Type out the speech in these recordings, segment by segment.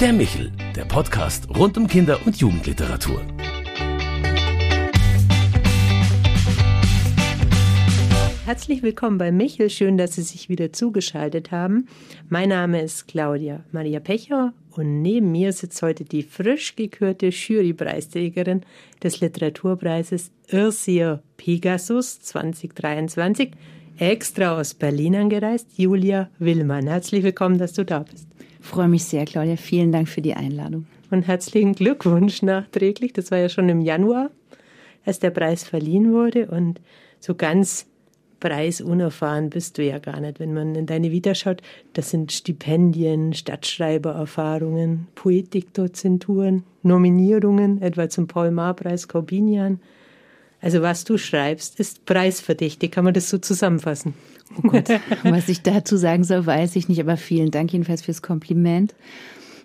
Der Michel, der Podcast rund um Kinder- und Jugendliteratur. Herzlich willkommen bei Michel. Schön, dass Sie sich wieder zugeschaltet haben. Mein Name ist Claudia Maria Pecher und neben mir sitzt heute die frisch gekürte Jurypreisträgerin des Literaturpreises Irsia Pegasus 2023, extra aus Berlin angereist, Julia Willmann. Herzlich willkommen, dass du da bist. Freue mich sehr, Claudia. Vielen Dank für die Einladung. Und herzlichen Glückwunsch nachträglich. Das war ja schon im Januar, als der Preis verliehen wurde. Und so ganz preisunerfahren bist du ja gar nicht. Wenn man in deine Vita schaut, das sind Stipendien, Stadtschreibererfahrungen, Poetikdozenturen, Nominierungen, etwa zum Paul-Maar-Preis Corbinian. Also was du schreibst, ist preisverdächtig. Kann man das so zusammenfassen? Oh Gott, was ich dazu sagen soll, weiß ich nicht, aber vielen Dank jedenfalls fürs Kompliment.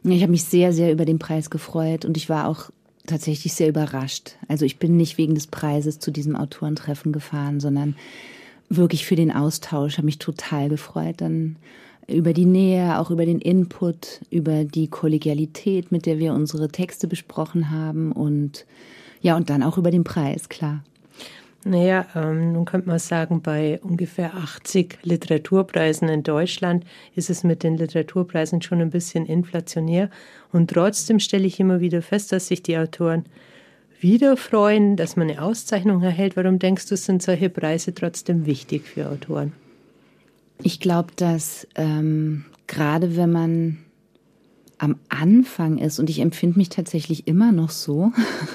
Ich habe mich sehr, sehr über den Preis gefreut und ich war auch tatsächlich sehr überrascht. Also ich bin nicht wegen des Preises zu diesem Autorentreffen gefahren, sondern wirklich für den Austausch. Habe mich total gefreut. Dann über die Nähe, auch über den Input, über die Kollegialität, mit der wir unsere Texte besprochen haben und ja, und dann auch über den Preis, klar. Naja, ähm, nun könnte man sagen, bei ungefähr 80 Literaturpreisen in Deutschland ist es mit den Literaturpreisen schon ein bisschen inflationär. Und trotzdem stelle ich immer wieder fest, dass sich die Autoren wieder freuen, dass man eine Auszeichnung erhält. Warum denkst du, sind solche Preise trotzdem wichtig für Autoren? Ich glaube, dass ähm, gerade wenn man am Anfang ist, und ich empfinde mich tatsächlich immer noch so,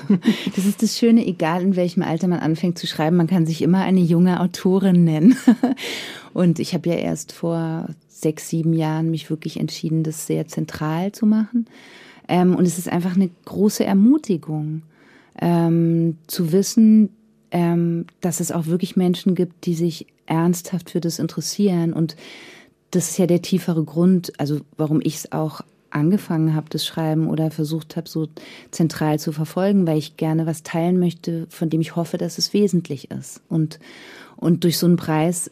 das ist das Schöne, egal in welchem Alter man anfängt zu schreiben, man kann sich immer eine junge Autorin nennen. Und ich habe ja erst vor sechs, sieben Jahren mich wirklich entschieden, das sehr zentral zu machen. Ähm, und es ist einfach eine große Ermutigung ähm, zu wissen, ähm, dass es auch wirklich Menschen gibt, die sich ernsthaft für das interessieren. Und das ist ja der tiefere Grund, also warum ich es auch angefangen habe, das Schreiben oder versucht habe, so zentral zu verfolgen, weil ich gerne was teilen möchte, von dem ich hoffe, dass es wesentlich ist. Und, und durch so einen Preis,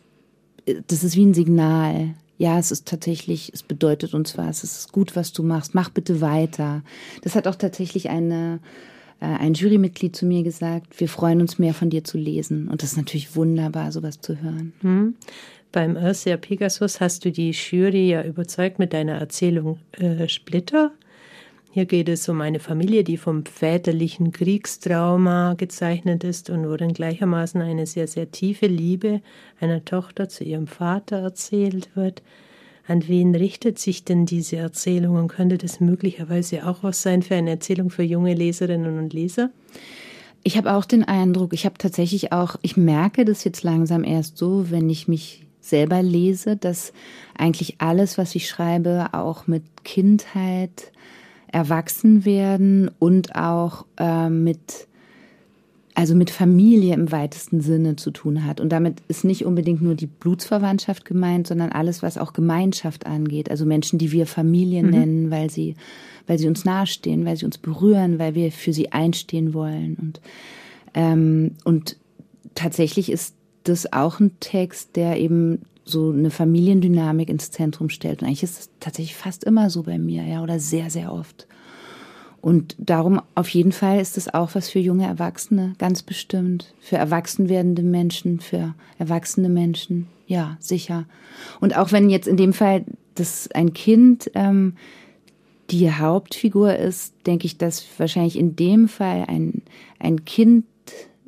das ist wie ein Signal. Ja, es ist tatsächlich, es bedeutet uns was, es ist gut, was du machst, mach bitte weiter. Das hat auch tatsächlich eine, äh, ein Jurymitglied zu mir gesagt, wir freuen uns mehr von dir zu lesen. Und das ist natürlich wunderbar, sowas zu hören. Hm. Beim Ursia Pegasus hast du die Jury ja überzeugt mit deiner Erzählung äh, Splitter. Hier geht es um eine Familie, die vom väterlichen Kriegstrauma gezeichnet ist und worin gleichermaßen eine sehr, sehr tiefe Liebe einer Tochter zu ihrem Vater erzählt wird. An wen richtet sich denn diese Erzählung und könnte das möglicherweise auch was sein für eine Erzählung für junge Leserinnen und Leser? Ich habe auch den Eindruck, ich habe tatsächlich auch, ich merke das jetzt langsam erst so, wenn ich mich selber lese, dass eigentlich alles, was ich schreibe, auch mit Kindheit, Erwachsenwerden und auch äh, mit also mit Familie im weitesten Sinne zu tun hat. Und damit ist nicht unbedingt nur die Blutsverwandtschaft gemeint, sondern alles, was auch Gemeinschaft angeht. Also Menschen, die wir Familie mhm. nennen, weil sie, weil sie uns nahestehen, weil sie uns berühren, weil wir für sie einstehen wollen. Und, ähm, und tatsächlich ist das auch ein Text, der eben so eine Familiendynamik ins Zentrum stellt. Und eigentlich ist es tatsächlich fast immer so bei mir, ja, oder sehr, sehr oft. Und darum auf jeden Fall ist es auch was für junge Erwachsene, ganz bestimmt. Für erwachsen werdende Menschen, für erwachsene Menschen, ja, sicher. Und auch wenn jetzt in dem Fall das ein Kind ähm, die Hauptfigur ist, denke ich, dass wahrscheinlich in dem Fall ein, ein Kind,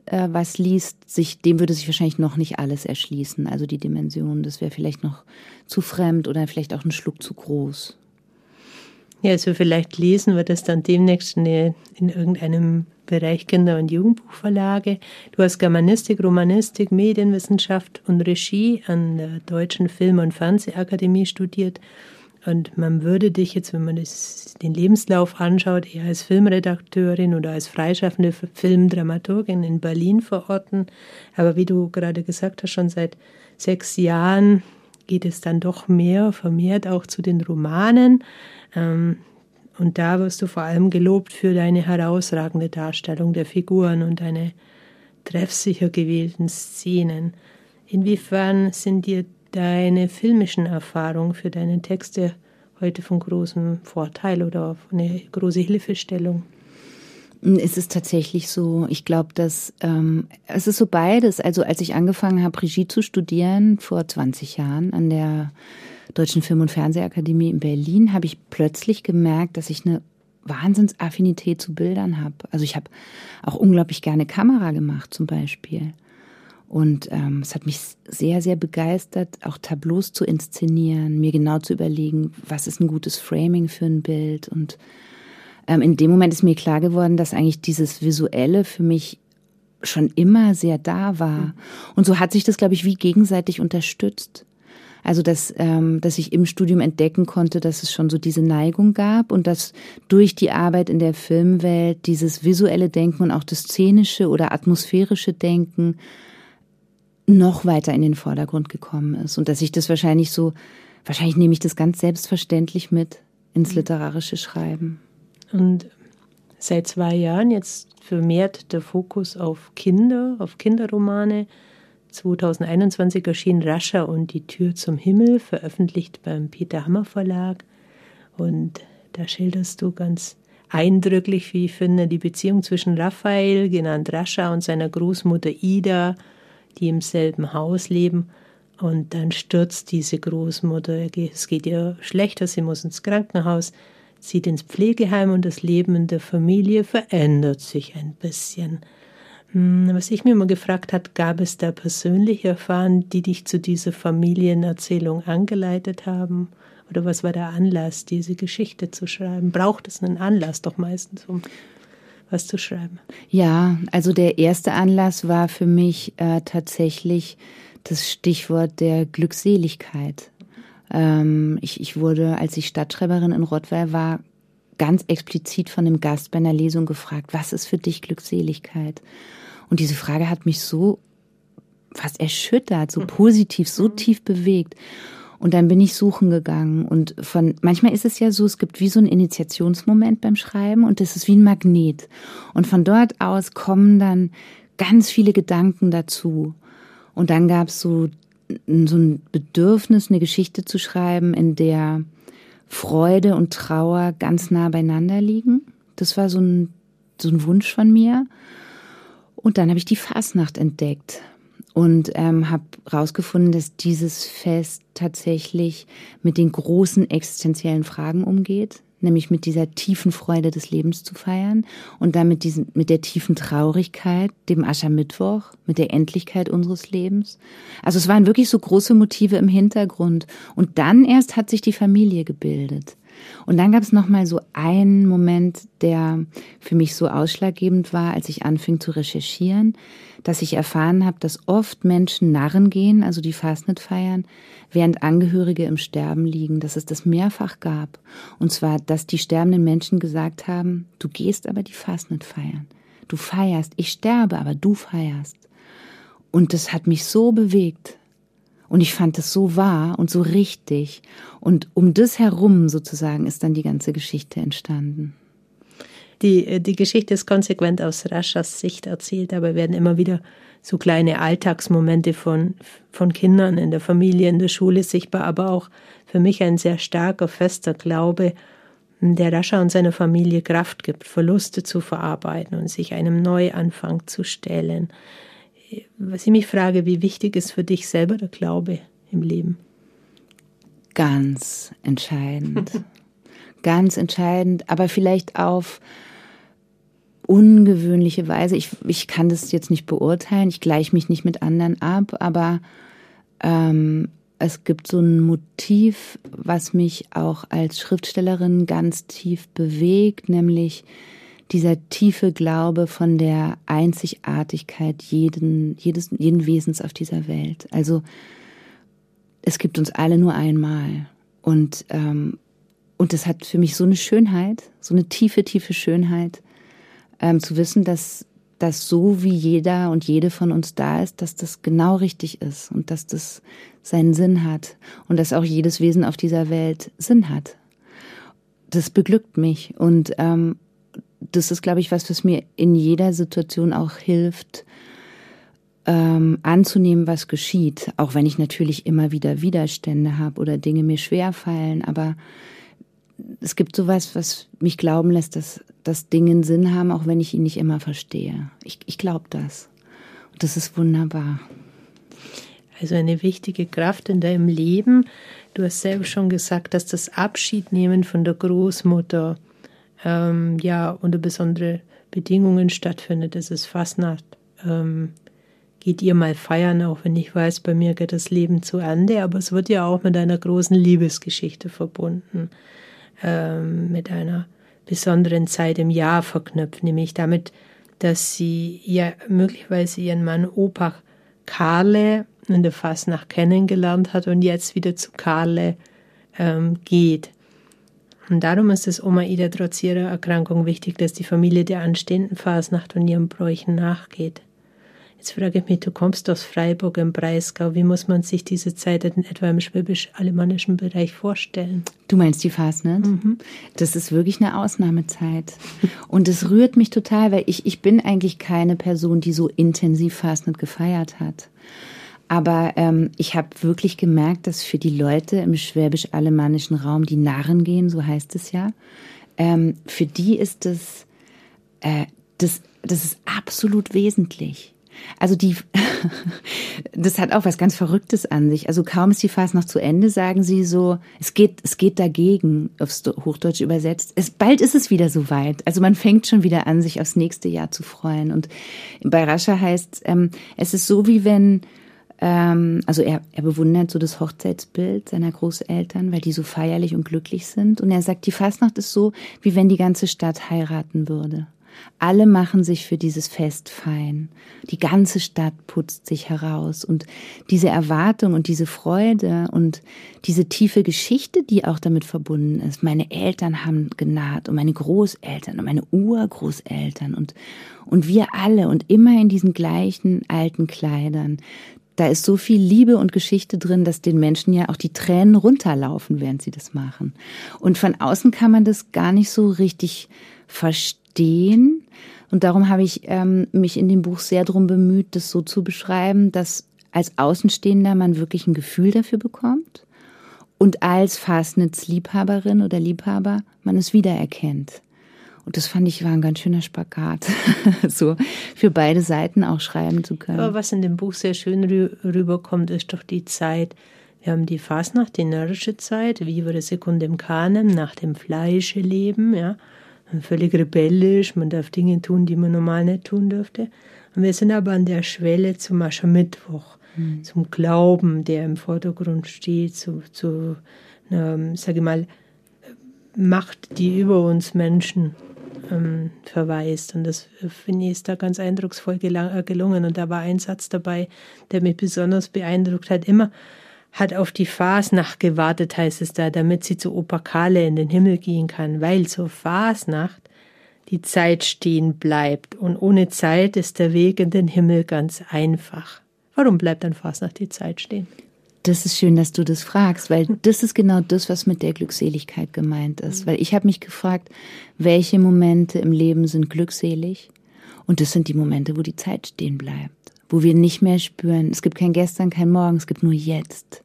äh, was liest, sich, dem würde sich wahrscheinlich noch nicht alles erschließen. Also die Dimension, das wäre vielleicht noch zu fremd oder vielleicht auch ein Schluck zu groß. Ja, also vielleicht lesen wir das dann demnächst in, in irgendeinem Bereich Kinder- und Jugendbuchverlage. Du hast Germanistik, Romanistik, Medienwissenschaft und Regie an der Deutschen Film- und Fernsehakademie studiert. Und man würde dich jetzt, wenn man das, den Lebenslauf anschaut, eher als Filmredakteurin oder als freischaffende Filmdramaturgin in Berlin verorten. Aber wie du gerade gesagt hast, schon seit sechs Jahren geht es dann doch mehr, vermehrt auch zu den Romanen. Ähm, und da wirst du vor allem gelobt für deine herausragende Darstellung der Figuren und deine treffsicher gewählten Szenen. Inwiefern sind dir deine filmischen Erfahrungen für deine Texte heute von großem Vorteil oder eine große Hilfestellung? Es ist tatsächlich so, ich glaube, dass ähm, es ist so beides. Also als ich angefangen habe, Regie zu studieren vor 20 Jahren an der Deutschen Film- und Fernsehakademie in Berlin, habe ich plötzlich gemerkt, dass ich eine Wahnsinnsaffinität zu Bildern habe. Also ich habe auch unglaublich gerne Kamera gemacht zum Beispiel. Und ähm, es hat mich sehr, sehr begeistert, auch Tableaus zu inszenieren, mir genau zu überlegen, was ist ein gutes Framing für ein Bild. Und ähm, in dem Moment ist mir klar geworden, dass eigentlich dieses Visuelle für mich schon immer sehr da war. Mhm. Und so hat sich das, glaube ich, wie gegenseitig unterstützt. Also dass, ähm, dass ich im Studium entdecken konnte, dass es schon so diese Neigung gab und dass durch die Arbeit in der Filmwelt dieses visuelle Denken und auch das szenische oder atmosphärische Denken noch weiter in den Vordergrund gekommen ist und dass ich das wahrscheinlich so, wahrscheinlich nehme ich das ganz selbstverständlich mit ins literarische Schreiben. Und seit zwei Jahren jetzt vermehrt der Fokus auf Kinder, auf Kinderromane. 2021 erschien Rascher und die Tür zum Himmel, veröffentlicht beim Peter Hammer Verlag. Und da schilderst du ganz eindrücklich, wie ich finde, die Beziehung zwischen Raphael, genannt Rascher, und seiner Großmutter Ida, die im selben Haus leben. Und dann stürzt diese Großmutter, es geht ihr schlechter, sie muss ins Krankenhaus, zieht ins Pflegeheim und das Leben in der Familie verändert sich ein bisschen. Hm, was ich mir immer gefragt habe, gab es da persönliche Erfahrungen, die dich zu dieser Familienerzählung angeleitet haben? Oder was war der Anlass, diese Geschichte zu schreiben? Braucht es einen Anlass doch meistens, um was zu schreiben? Ja, also der erste Anlass war für mich äh, tatsächlich das Stichwort der Glückseligkeit. Ähm, ich, ich wurde, als ich Stadtschreiberin in Rottweil war, ganz explizit von einem Gast bei einer Lesung gefragt, was ist für dich Glückseligkeit? Und diese Frage hat mich so fast erschüttert, so mhm. positiv, so mhm. tief bewegt. Und dann bin ich suchen gegangen und von, manchmal ist es ja so, es gibt wie so ein Initiationsmoment beim Schreiben und das ist wie ein Magnet. Und von dort aus kommen dann ganz viele Gedanken dazu. Und dann gab es so, so ein Bedürfnis, eine Geschichte zu schreiben, in der Freude und Trauer ganz nah beieinander liegen. Das war so ein, so ein Wunsch von mir. Und dann habe ich die Fasnacht entdeckt und ähm, habe herausgefunden, dass dieses Fest tatsächlich mit den großen existenziellen Fragen umgeht, nämlich mit dieser tiefen Freude des Lebens zu feiern und dann mit, diesen, mit der tiefen Traurigkeit, dem Aschermittwoch, mit der Endlichkeit unseres Lebens. Also es waren wirklich so große Motive im Hintergrund. Und dann erst hat sich die Familie gebildet. Und dann gab es noch mal so einen Moment, der für mich so ausschlaggebend war, als ich anfing zu recherchieren, dass ich erfahren habe, dass oft Menschen Narren gehen, also die Fastnet feiern, während Angehörige im Sterben liegen, dass es das mehrfach gab. Und zwar, dass die sterbenden Menschen gesagt haben, du gehst aber die Fastnet feiern. Du feierst, ich sterbe, aber du feierst. Und das hat mich so bewegt, und ich fand es so wahr und so richtig. Und um das herum sozusagen ist dann die ganze Geschichte entstanden. Die, äh, die Geschichte ist konsequent aus Raschers Sicht erzählt, aber werden immer wieder so kleine Alltagsmomente von, von Kindern in der Familie, in der Schule sichtbar, aber auch für mich ein sehr starker, fester Glaube, der Rascher und seiner Familie Kraft gibt, Verluste zu verarbeiten und sich einem Neuanfang zu stellen was ich mich frage, wie wichtig ist für dich selber der Glaube im Leben? Ganz entscheidend. Ganz entscheidend, aber vielleicht auf ungewöhnliche Weise. Ich, ich kann das jetzt nicht beurteilen, ich gleiche mich nicht mit anderen ab, aber ähm, es gibt so ein Motiv, was mich auch als Schriftstellerin ganz tief bewegt, nämlich dieser tiefe Glaube von der Einzigartigkeit jeden, jedes, jeden Wesens auf dieser Welt. Also es gibt uns alle nur einmal. Und, ähm, und das hat für mich so eine Schönheit, so eine tiefe, tiefe Schönheit, ähm, zu wissen, dass, dass so wie jeder und jede von uns da ist, dass das genau richtig ist und dass das seinen Sinn hat und dass auch jedes Wesen auf dieser Welt Sinn hat. Das beglückt mich und ähm, das ist, glaube ich, was, was mir in jeder Situation auch hilft, ähm, anzunehmen, was geschieht. Auch wenn ich natürlich immer wieder Widerstände habe oder Dinge mir schwer fallen. Aber es gibt sowas, was mich glauben lässt, dass, dass Dinge einen Sinn haben, auch wenn ich ihn nicht immer verstehe. Ich, ich glaube das. Und das ist wunderbar. Also eine wichtige Kraft in deinem Leben. Du hast selber schon gesagt, dass das Abschiednehmen von der Großmutter ähm, ja unter besondere Bedingungen stattfindet. Das ist Fastnacht. Ähm, geht ihr mal feiern, auch wenn ich weiß, bei mir geht das Leben zu Ende, aber es wird ja auch mit einer großen Liebesgeschichte verbunden, ähm, mit einer besonderen Zeit im Jahr verknüpft, nämlich damit, dass sie ja möglicherweise ihren Mann Opa Karle in der Fasnacht kennengelernt hat und jetzt wieder zu Karle ähm, geht. Und darum ist es Oma Ida trotz ihrer Erkrankung wichtig, dass die Familie der anstehenden Fasnacht und ihren Bräuchen nachgeht. Jetzt frage ich mich, du kommst aus Freiburg im Breisgau. Wie muss man sich diese Zeit in etwa im schwäbisch-alemannischen Bereich vorstellen? Du meinst die Fastnet? Mhm. Das ist wirklich eine Ausnahmezeit. Und es rührt mich total, weil ich, ich bin eigentlich keine Person, die so intensiv Fastnet gefeiert hat. Aber ähm, ich habe wirklich gemerkt, dass für die Leute im schwäbisch-alemannischen Raum, die Narren gehen, so heißt es ja, ähm, für die ist das, äh, das, das ist absolut wesentlich. Also die, das hat auch was ganz Verrücktes an sich. Also kaum ist die Phase noch zu Ende, sagen sie so, es geht, es geht dagegen, aufs Hochdeutsch übersetzt. Es, bald ist es wieder soweit. Also man fängt schon wieder an, sich aufs nächste Jahr zu freuen. Und bei Rascha heißt, ähm, es ist so wie wenn, ähm, also er, er bewundert so das Hochzeitsbild seiner Großeltern, weil die so feierlich und glücklich sind. Und er sagt, die Fastnacht ist so, wie wenn die ganze Stadt heiraten würde. Alle machen sich für dieses Fest fein. Die ganze Stadt putzt sich heraus. Und diese Erwartung und diese Freude und diese tiefe Geschichte, die auch damit verbunden ist. Meine Eltern haben genaht und meine Großeltern und meine Urgroßeltern und, und wir alle und immer in diesen gleichen alten Kleidern. Da ist so viel Liebe und Geschichte drin, dass den Menschen ja auch die Tränen runterlaufen, während sie das machen. Und von außen kann man das gar nicht so richtig verstehen. Und darum habe ich ähm, mich in dem Buch sehr darum bemüht, das so zu beschreiben, dass als Außenstehender man wirklich ein Gefühl dafür bekommt und als Fastnetz-Liebhaberin oder Liebhaber man es wiedererkennt. Und das fand ich war ein ganz schöner Spagat, so für beide Seiten auch schreiben zu können. Aber was in dem Buch sehr schön rüberkommt, ist doch die Zeit. Wir haben die Fastnacht, die närrische Zeit, wie über der Sekunde im Kanem, nach dem Fleische leben, ja völlig rebellisch, man darf Dinge tun, die man normal nicht tun dürfte. Und wir sind aber an der Schwelle zum Aschermittwoch, mhm. zum Glauben, der im Vordergrund steht, zu, zu einer, sage ich mal, Macht, die über uns Menschen ähm, verweist. Und das finde ich ist da ganz eindrucksvoll äh, gelungen. Und da war ein Satz dabei, der mich besonders beeindruckt hat. Immer hat auf die Fasnacht gewartet, heißt es da, damit sie zu Opa Kale in den Himmel gehen kann, weil zur Fasnacht die Zeit stehen bleibt und ohne Zeit ist der Weg in den Himmel ganz einfach. Warum bleibt an Fasnacht die Zeit stehen? Das ist schön, dass du das fragst, weil das ist genau das, was mit der Glückseligkeit gemeint ist. Weil ich habe mich gefragt, welche Momente im Leben sind glückselig? Und das sind die Momente, wo die Zeit stehen bleibt wo wir nicht mehr spüren, es gibt kein Gestern, kein Morgen, es gibt nur jetzt.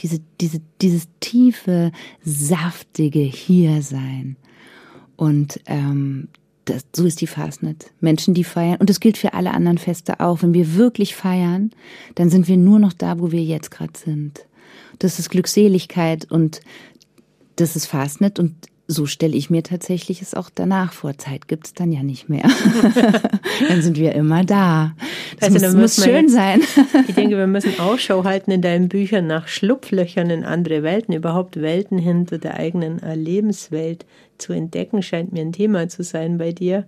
Diese, diese, dieses tiefe, saftige Hiersein. Und ähm, das, so ist die Fastnet. Menschen, die feiern, und das gilt für alle anderen Feste auch. Wenn wir wirklich feiern, dann sind wir nur noch da, wo wir jetzt gerade sind. Das ist Glückseligkeit und das ist Fastnet und so stelle ich mir tatsächlich es auch danach vor. Zeit gibt es dann ja nicht mehr. dann sind wir immer da. Das also, muss, muss schön sein. ich denke, wir müssen Ausschau halten in deinen Büchern nach Schlupflöchern in andere Welten, überhaupt Welten hinter der eigenen Lebenswelt zu entdecken, scheint mir ein Thema zu sein bei dir.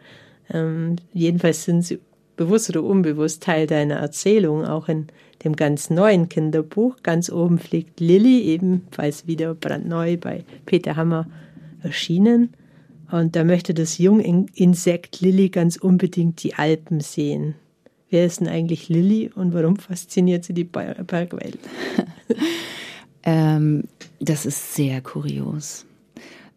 Ähm, jedenfalls sind sie bewusst oder unbewusst Teil deiner Erzählung, auch in dem ganz neuen Kinderbuch. Ganz oben fliegt Lilly, ebenfalls wieder brandneu bei Peter Hammer erschienen. Und da möchte das Junginsekt Lilly ganz unbedingt die Alpen sehen. Wer ist denn eigentlich Lilly und warum fasziniert sie die Bergwelt? ähm, das ist sehr kurios.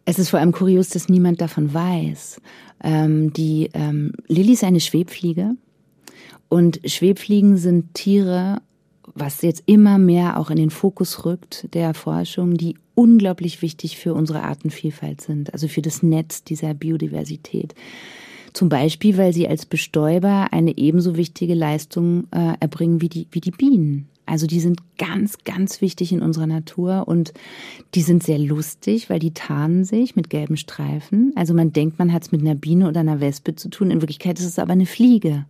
Es ist vor allem kurios, dass niemand davon weiß. Ähm, die ähm, Lilly ist eine Schwebfliege und Schwebfliegen sind Tiere, was jetzt immer mehr auch in den Fokus rückt der Forschung, die unglaublich wichtig für unsere Artenvielfalt sind, also für das Netz dieser Biodiversität. Zum Beispiel, weil sie als Bestäuber eine ebenso wichtige Leistung äh, erbringen wie die, wie die Bienen. Also die sind ganz, ganz wichtig in unserer Natur und die sind sehr lustig, weil die tarnen sich mit gelben Streifen. Also man denkt, man hat es mit einer Biene oder einer Wespe zu tun. In Wirklichkeit ist es aber eine Fliege.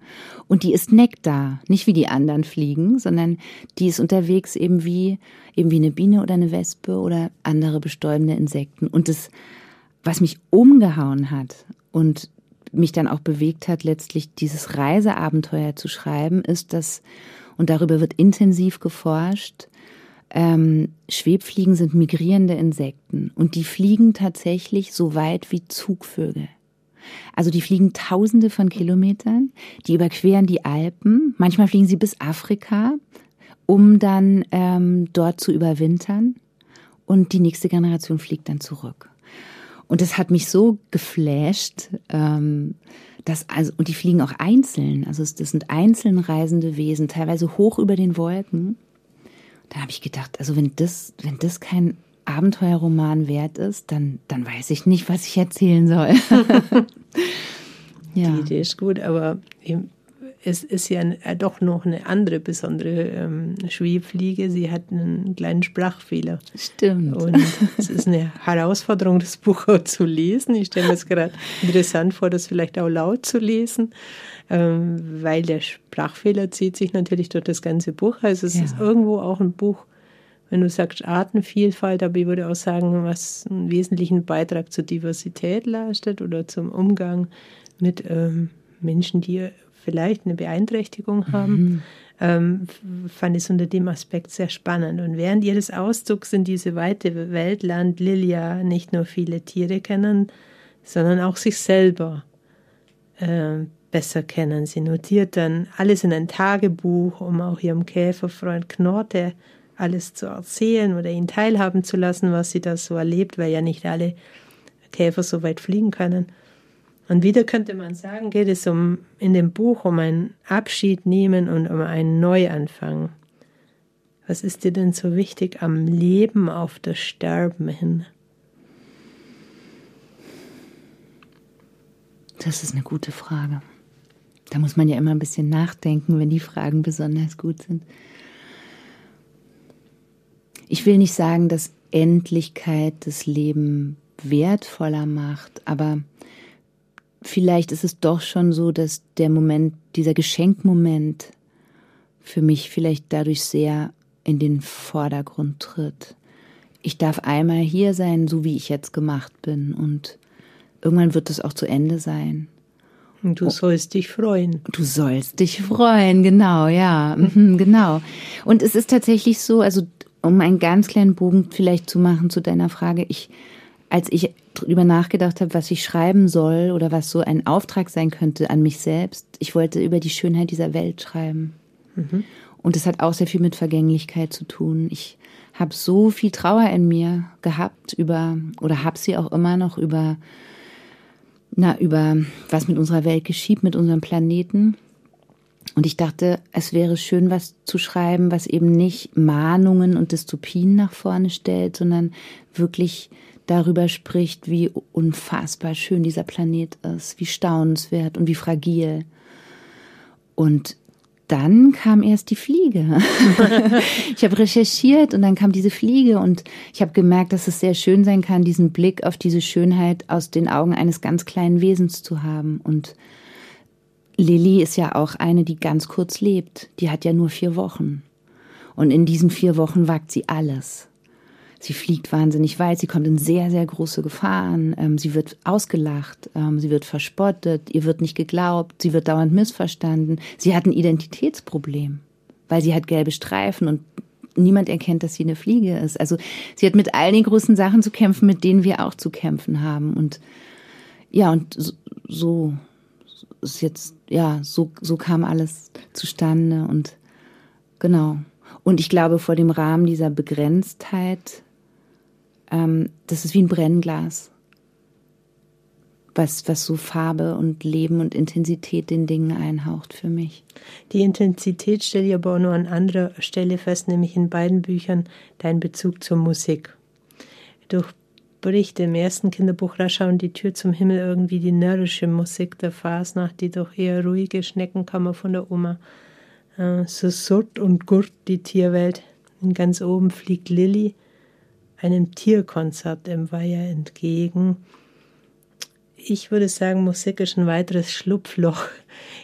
Und die ist Nektar. Nicht wie die anderen Fliegen, sondern die ist unterwegs eben wie, eben wie eine Biene oder eine Wespe oder andere bestäubende Insekten. Und das, was mich umgehauen hat und mich dann auch bewegt hat, letztlich dieses Reiseabenteuer zu schreiben, ist, dass und darüber wird intensiv geforscht. Ähm, Schwebfliegen sind migrierende Insekten und die fliegen tatsächlich so weit wie Zugvögel. Also die fliegen tausende von Kilometern, die überqueren die Alpen, manchmal fliegen sie bis Afrika, um dann ähm, dort zu überwintern und die nächste Generation fliegt dann zurück. Und das hat mich so geflasht, ähm, das, also, und die fliegen auch einzeln. Also das sind einzeln reisende Wesen, teilweise hoch über den Wolken. Da habe ich gedacht, also wenn das, wenn das kein Abenteuerroman wert ist, dann, dann weiß ich nicht, was ich erzählen soll. ja. Die Idee ist gut, aber es ist ja äh, doch noch eine andere besondere ähm, Schwebfliege. Sie hat einen kleinen Sprachfehler. Stimmt. Und es ist eine Herausforderung, das Buch auch zu lesen. Ich stelle mir es gerade interessant vor, das vielleicht auch laut zu lesen, ähm, weil der Sprachfehler zieht sich natürlich durch das ganze Buch. Also es ja. ist irgendwo auch ein Buch, wenn du sagst Artenvielfalt, aber ich würde auch sagen, was einen wesentlichen Beitrag zur Diversität leistet oder zum Umgang mit ähm, Menschen, die vielleicht eine Beeinträchtigung haben, mhm. ähm, fand ich es unter dem Aspekt sehr spannend. Und während ihres Auszugs in diese weite Welt lernt Lilia nicht nur viele Tiere kennen, sondern auch sich selber äh, besser kennen. Sie notiert dann alles in ein Tagebuch, um auch ihrem Käferfreund Knorte alles zu erzählen oder ihn teilhaben zu lassen, was sie da so erlebt, weil ja nicht alle Käfer so weit fliegen können. Und wieder könnte man sagen, geht es um, in dem Buch um einen Abschied nehmen und um einen Neuanfang. Was ist dir denn so wichtig am Leben auf das Sterben hin? Das ist eine gute Frage. Da muss man ja immer ein bisschen nachdenken, wenn die Fragen besonders gut sind. Ich will nicht sagen, dass Endlichkeit das Leben wertvoller macht, aber vielleicht ist es doch schon so, dass der Moment, dieser Geschenkmoment für mich vielleicht dadurch sehr in den Vordergrund tritt. Ich darf einmal hier sein, so wie ich jetzt gemacht bin und irgendwann wird es auch zu Ende sein. Und du sollst dich freuen. Du sollst dich freuen, genau, ja, mhm, genau. Und es ist tatsächlich so, also um einen ganz kleinen Bogen vielleicht zu machen zu deiner Frage, ich als ich darüber nachgedacht habe, was ich schreiben soll oder was so ein Auftrag sein könnte an mich selbst, ich wollte über die Schönheit dieser Welt schreiben. Mhm. Und es hat auch sehr viel mit Vergänglichkeit zu tun. Ich habe so viel Trauer in mir gehabt über oder habe sie auch immer noch über na über was mit unserer Welt geschieht, mit unserem Planeten. Und ich dachte, es wäre schön, was zu schreiben, was eben nicht Mahnungen und Dystopien nach vorne stellt, sondern wirklich darüber spricht, wie unfassbar schön dieser Planet ist, wie staunenswert und wie fragil. Und dann kam erst die Fliege. ich habe recherchiert und dann kam diese Fliege und ich habe gemerkt, dass es sehr schön sein kann, diesen Blick auf diese Schönheit aus den Augen eines ganz kleinen Wesens zu haben. Und Lilly ist ja auch eine, die ganz kurz lebt. Die hat ja nur vier Wochen. Und in diesen vier Wochen wagt sie alles. Sie fliegt wahnsinnig weit, sie kommt in sehr, sehr große Gefahren, ähm, sie wird ausgelacht, ähm, sie wird verspottet, ihr wird nicht geglaubt, sie wird dauernd missverstanden. Sie hat ein Identitätsproblem, weil sie hat gelbe Streifen und niemand erkennt, dass sie eine Fliege ist. Also sie hat mit all den großen Sachen zu kämpfen, mit denen wir auch zu kämpfen haben. Und ja, und so, so ist jetzt, ja, so, so kam alles zustande und genau. Und ich glaube, vor dem Rahmen dieser Begrenztheit ähm, das ist wie ein Brennglas. was, was so Farbe und Leben und Intensität den Dingen einhaucht für mich. Die Intensität stelle ich aber auch nur an anderer Stelle fest, nämlich in beiden Büchern dein Bezug zur Musik. Durchbricht im ersten Kinderbuch Rascha und die Tür zum Himmel irgendwie die närrische Musik der Fasnacht, die doch eher ruhige Schneckenkammer von der Oma. Äh, so surrt und gurt die Tierwelt. Und ganz oben fliegt Lilly einem Tierkonzert im Weiher entgegen ich würde sagen, Musik ist ein weiteres Schlupfloch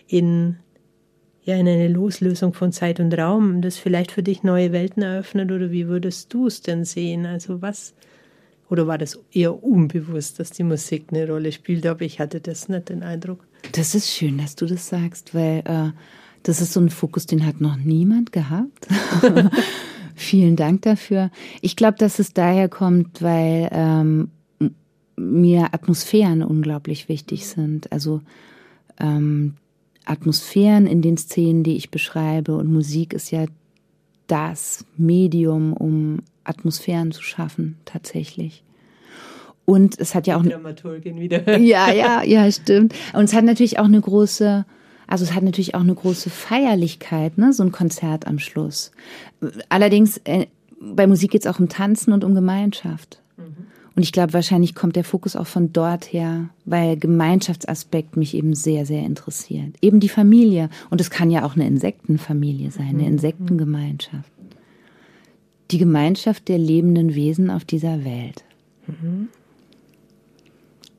in, ja, in eine Loslösung von Zeit und Raum, das vielleicht für dich neue Welten eröffnet oder wie würdest du es denn sehen? Also was, oder war das eher unbewusst, dass die Musik eine Rolle spielt, aber ich hatte das nicht den Eindruck. Das ist schön, dass du das sagst, weil äh, das ist so ein Fokus, den hat noch niemand gehabt. Vielen Dank dafür. Ich glaube, dass es daher kommt, weil ähm, mir Atmosphären unglaublich wichtig sind. Also ähm, Atmosphären in den Szenen, die ich beschreibe. Und Musik ist ja das Medium, um Atmosphären zu schaffen, tatsächlich. Und es hat ja auch Dramaturgin wieder. Ja, ja, ja, stimmt. Und es hat natürlich auch eine große, also es hat natürlich auch eine große Feierlichkeit, ne, so ein Konzert am Schluss. Allerdings äh, bei Musik geht es auch um Tanzen und um Gemeinschaft. Mhm. Und ich glaube, wahrscheinlich kommt der Fokus auch von dort her, weil Gemeinschaftsaspekt mich eben sehr, sehr interessiert. Eben die Familie. Und es kann ja auch eine Insektenfamilie sein, eine mhm. Insektengemeinschaft. Die Gemeinschaft der lebenden Wesen auf dieser Welt. Mhm.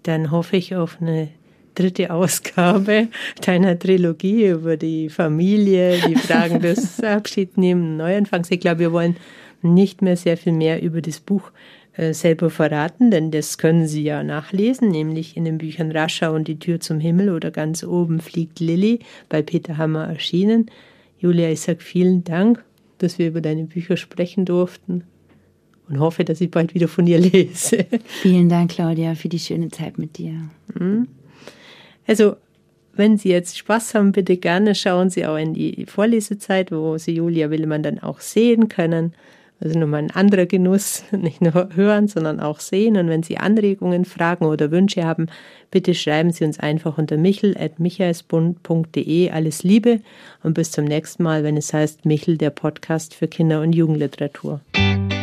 Dann hoffe ich auf eine dritte Ausgabe deiner Trilogie über die Familie, die Fragen des Abschiednehmen, Neuanfangs. Ich glaube, wir wollen nicht mehr sehr viel mehr über das Buch äh, selber verraten, denn das können Sie ja nachlesen, nämlich in den Büchern Rascha und die Tür zum Himmel oder ganz oben fliegt Lilly bei Peter Hammer erschienen. Julia, ich sage vielen Dank, dass wir über deine Bücher sprechen durften und hoffe, dass ich bald wieder von dir lese. Vielen Dank, Claudia, für die schöne Zeit mit dir. Mhm. Also, wenn Sie jetzt Spaß haben, bitte gerne schauen Sie auch in die Vorlesezeit, wo Sie Julia Willemann dann auch sehen können. Also nochmal ein anderer Genuss, nicht nur hören, sondern auch sehen. Und wenn Sie Anregungen, Fragen oder Wünsche haben, bitte schreiben Sie uns einfach unter michel.michaelsbund.de. Alles Liebe und bis zum nächsten Mal, wenn es heißt Michel, der Podcast für Kinder- und Jugendliteratur.